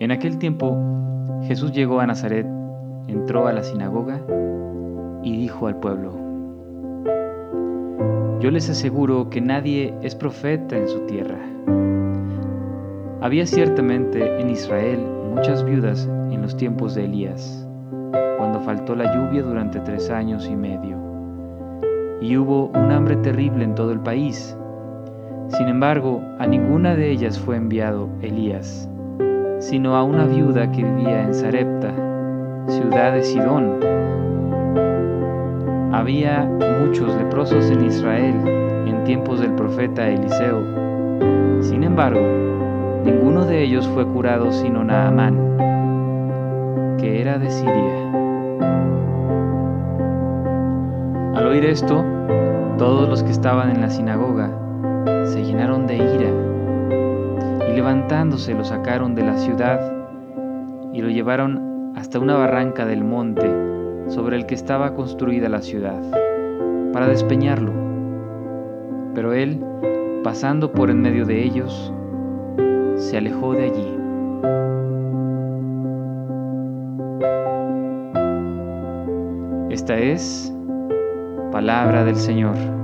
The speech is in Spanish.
En aquel tiempo Jesús llegó a Nazaret, entró a la sinagoga y dijo al pueblo, Yo les aseguro que nadie es profeta en su tierra. Había ciertamente en Israel muchas viudas en los tiempos de Elías, cuando faltó la lluvia durante tres años y medio, y hubo un hambre terrible en todo el país. Sin embargo, a ninguna de ellas fue enviado Elías, sino a una viuda que vivía en Sarepta, ciudad de Sidón. Había muchos leprosos en Israel en tiempos del profeta Eliseo. Sin embargo, ninguno de ellos fue curado sino Naamán, que era de Siria. Al oír esto, todos los que estaban en la sinagoga se llenaron de ira levantándose lo sacaron de la ciudad y lo llevaron hasta una barranca del monte sobre el que estaba construida la ciudad, para despeñarlo. Pero él, pasando por en medio de ellos, se alejó de allí. Esta es palabra del Señor.